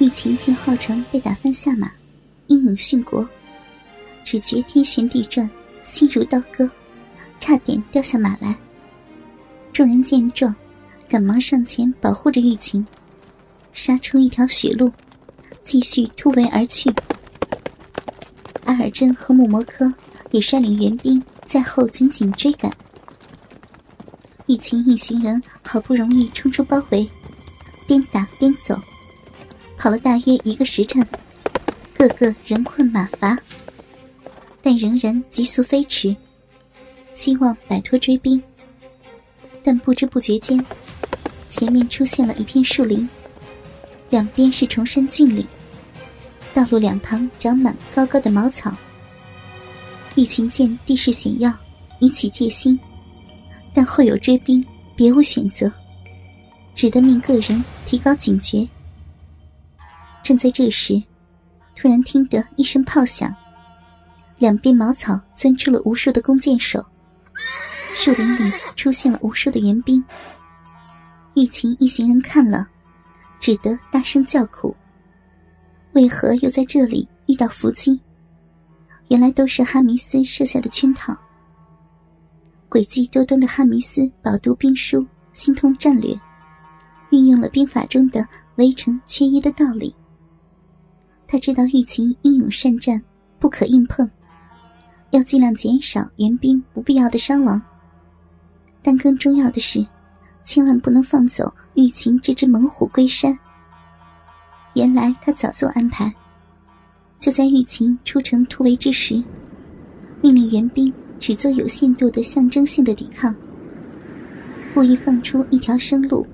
玉琴见浩成被打翻下马，英勇殉国，只觉天旋地转，心如刀割，差点掉下马来。众人见状，赶忙上前保护着玉琴，杀出一条血路，继续突围而去。阿尔真和木摩科也率领援兵在后紧紧追赶。玉琴一行人好不容易冲出包围，边打边走，跑了大约一个时辰，个个人困马乏，但仍然急速飞驰，希望摆脱追兵。但不知不觉间，前面出现了一片树林，两边是崇山峻岭，道路两旁长满高高的茅草。玉琴见地势险要，已起戒心。但后有追兵，别无选择，只得命个人提高警觉。正在这时，突然听得一声炮响，两边茅草钻出了无数的弓箭手，树林里出现了无数的援兵。玉琴一行人看了，只得大声叫苦：“为何又在这里遇到伏击？原来都是哈弥斯设下的圈套。”诡计多端的哈弥斯饱读兵书，精通战略，运用了兵法中的围城缺一的道理。他知道玉琴英勇善战，不可硬碰，要尽量减少援兵不必要的伤亡。但更重要的是，千万不能放走玉琴这只猛虎归山。原来他早做安排，就在玉琴出城突围之时，命令援兵。只做有限度的象征性的抵抗，故意放出一条生路，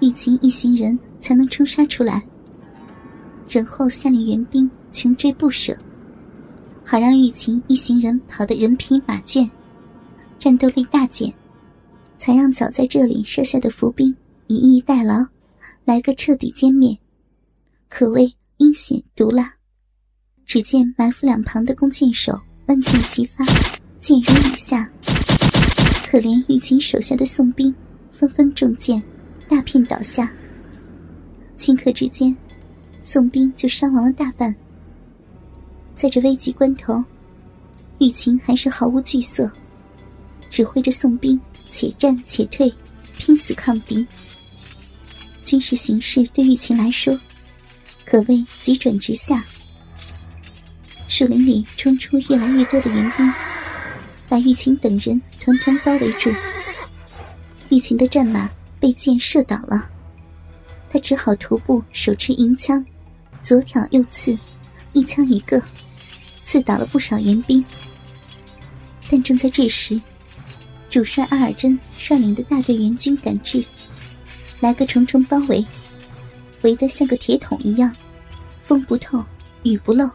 玉琴一行人才能冲杀出来。然后下令援兵穷追不舍，好让玉琴一行人跑得人疲马倦，战斗力大减，才让早在这里设下的伏兵以逸待劳，来个彻底歼灭，可谓阴险毒辣。只见埋伏两旁的弓箭手。万箭齐发，箭如雨下。可怜玉琴手下的宋兵，纷纷中箭，大片倒下。顷刻之间，宋兵就伤亡了大半。在这危急关头，玉琴还是毫无惧色，指挥着宋兵且战且退，拼死抗敌。军事形势对玉琴来说，可谓急转直下。树林里冲出越来越多的援兵，把玉琴等人团团包围住。玉琴的战马被箭射倒了，他只好徒步手持银枪，左挑右刺，一枪一个，刺倒了不少援兵。但正在这时，主帅阿尔真率领的大队援军赶至，来个重重包围，围得像个铁桶一样，风不透，雨不漏。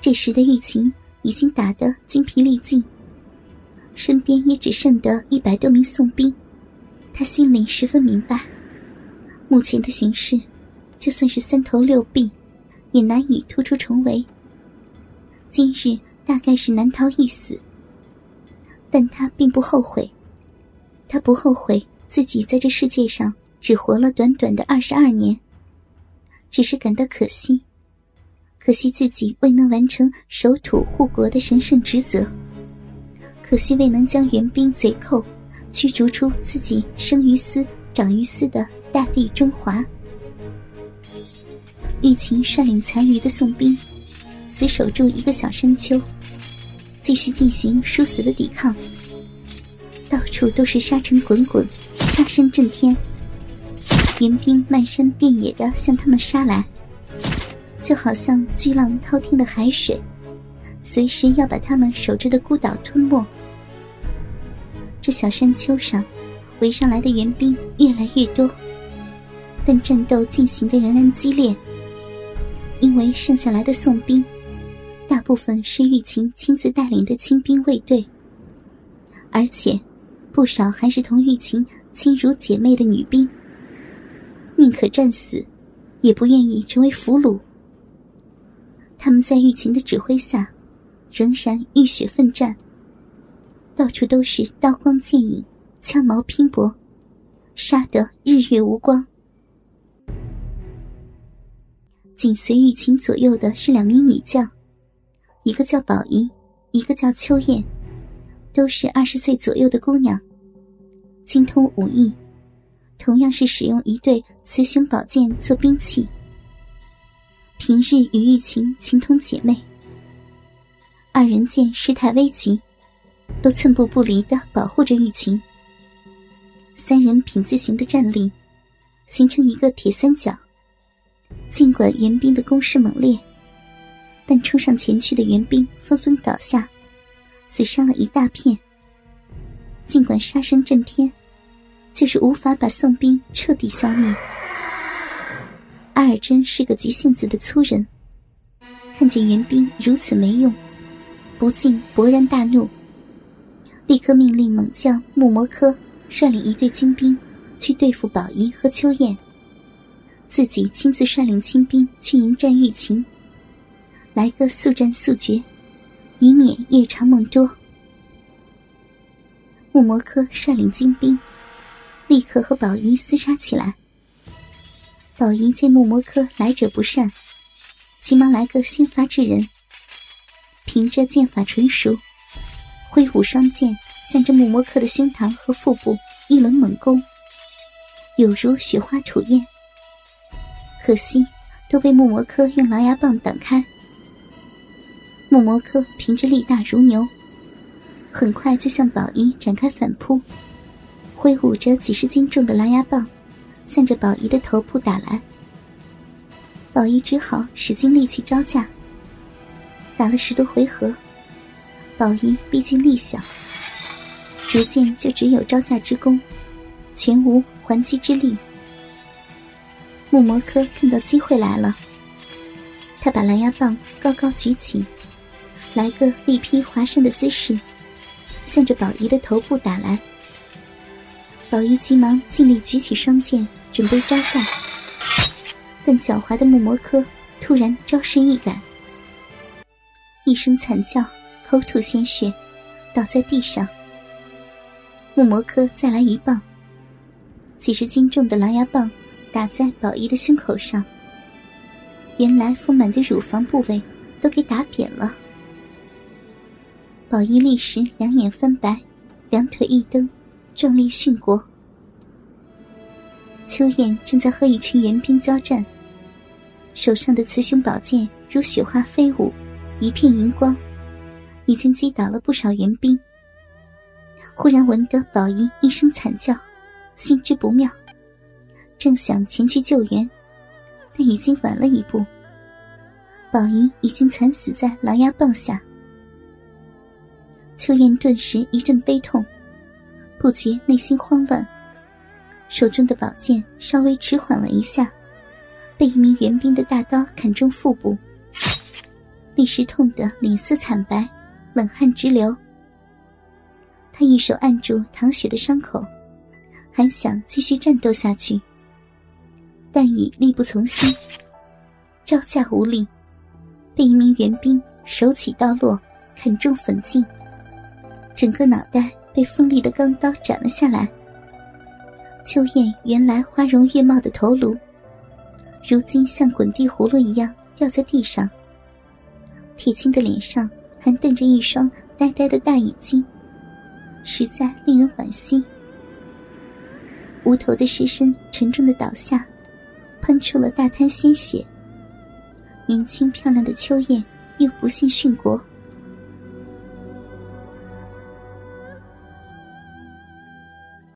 这时的玉琴已经打得精疲力尽，身边也只剩得一百多名宋兵。他心里十分明白，目前的形势，就算是三头六臂，也难以突出重围。今日大概是难逃一死。但他并不后悔，他不后悔自己在这世界上只活了短短的二十二年，只是感到可惜。可惜自己未能完成守土护国的神圣职责，可惜未能将援兵贼寇驱逐出自己生于斯长于斯的大地中华。玉琴率领残余的宋兵，死守住一个小山丘，继续进行殊死的抵抗。到处都是沙尘滚滚，杀声震天，援兵漫山遍野的向他们杀来。就好像巨浪滔天的海水，随时要把他们守着的孤岛吞没。这小山丘上围上来的援兵越来越多，但战斗进行的仍然激烈。因为剩下来的宋兵，大部分是玉琴亲自带领的亲兵卫队，而且不少还是同玉琴亲如姐妹的女兵，宁可战死，也不愿意成为俘虏。他们在玉琴的指挥下，仍然浴血奋战。到处都是刀光剑影、枪矛拼搏，杀得日月无光。紧随玉琴左右的是两名女将，一个叫宝仪，一个叫秋燕，都是二十岁左右的姑娘，精通武艺，同样是使用一对雌雄宝剑做兵器。平日与玉琴情同姐妹，二人见事态危急，都寸步不离的保护着玉琴。三人品字形的站立，形成一个铁三角。尽管援兵的攻势猛烈，但冲上前去的援兵纷纷倒下，死伤了一大片。尽管杀声震天，就是无法把宋兵彻底消灭。阿尔真是个急性子的粗人，看见援兵如此没用，不禁勃然大怒，立刻命令猛将木摩科率领一队精兵去对付宝仪和秋燕，自己亲自率领亲兵去迎战玉琴，来个速战速决，以免夜长梦多。木魔科率领精兵，立刻和宝仪厮杀起来。宝仪见木魔科来者不善，急忙来个先发制人。凭着剑法纯熟，挥舞双剑，向着木魔科的胸膛和腹部一轮猛攻，有如雪花吐焰。可惜都被木魔科用狼牙棒挡开。木魔科凭着力大如牛，很快就向宝仪展开反扑，挥舞着几十斤重的狼牙棒。向着宝仪的头部打来，宝仪只好使尽力气招架。打了十多回合，宝仪毕竟力小，逐渐就只有招架之功，全无还击之力。木魔科看到机会来了，他把蓝牙棒高高举起，来个力劈华山的姿势，向着宝仪的头部打来。宝仪急忙尽力举起双剑。准备招架，但狡猾的木魔科突然招式一改，一声惨叫，口吐鲜血，倒在地上。木魔科再来一棒，几十斤重的狼牙棒打在宝仪的胸口上，原来丰满的乳房部位都给打扁了。宝仪立时两眼翻白，两腿一蹬，壮丽殉国。秋燕正在和一群援兵交战，手上的雌雄宝剑如雪花飞舞，一片银光，已经击倒了不少援兵。忽然闻得宝仪一声惨叫，心知不妙，正想前去救援，但已经晚了一步。宝仪已经惨死在狼牙棒下。秋燕顿时一阵悲痛，不觉内心慌乱。手中的宝剑稍微迟缓了一下，被一名援兵的大刀砍中腹部，立时痛得脸色惨白，冷汗直流。他一手按住唐雪的伤口，还想继续战斗下去，但已力不从心，招架无力，被一名援兵手起刀落，砍中粉颈，整个脑袋被锋利的钢刀斩了下来。秋燕原来花容月貌的头颅，如今像滚地葫芦一样掉在地上。铁青的脸上还瞪着一双呆呆的大眼睛，实在令人惋惜。无头的尸身沉重的倒下，喷出了大滩鲜血。年轻漂亮的秋燕又不幸殉国。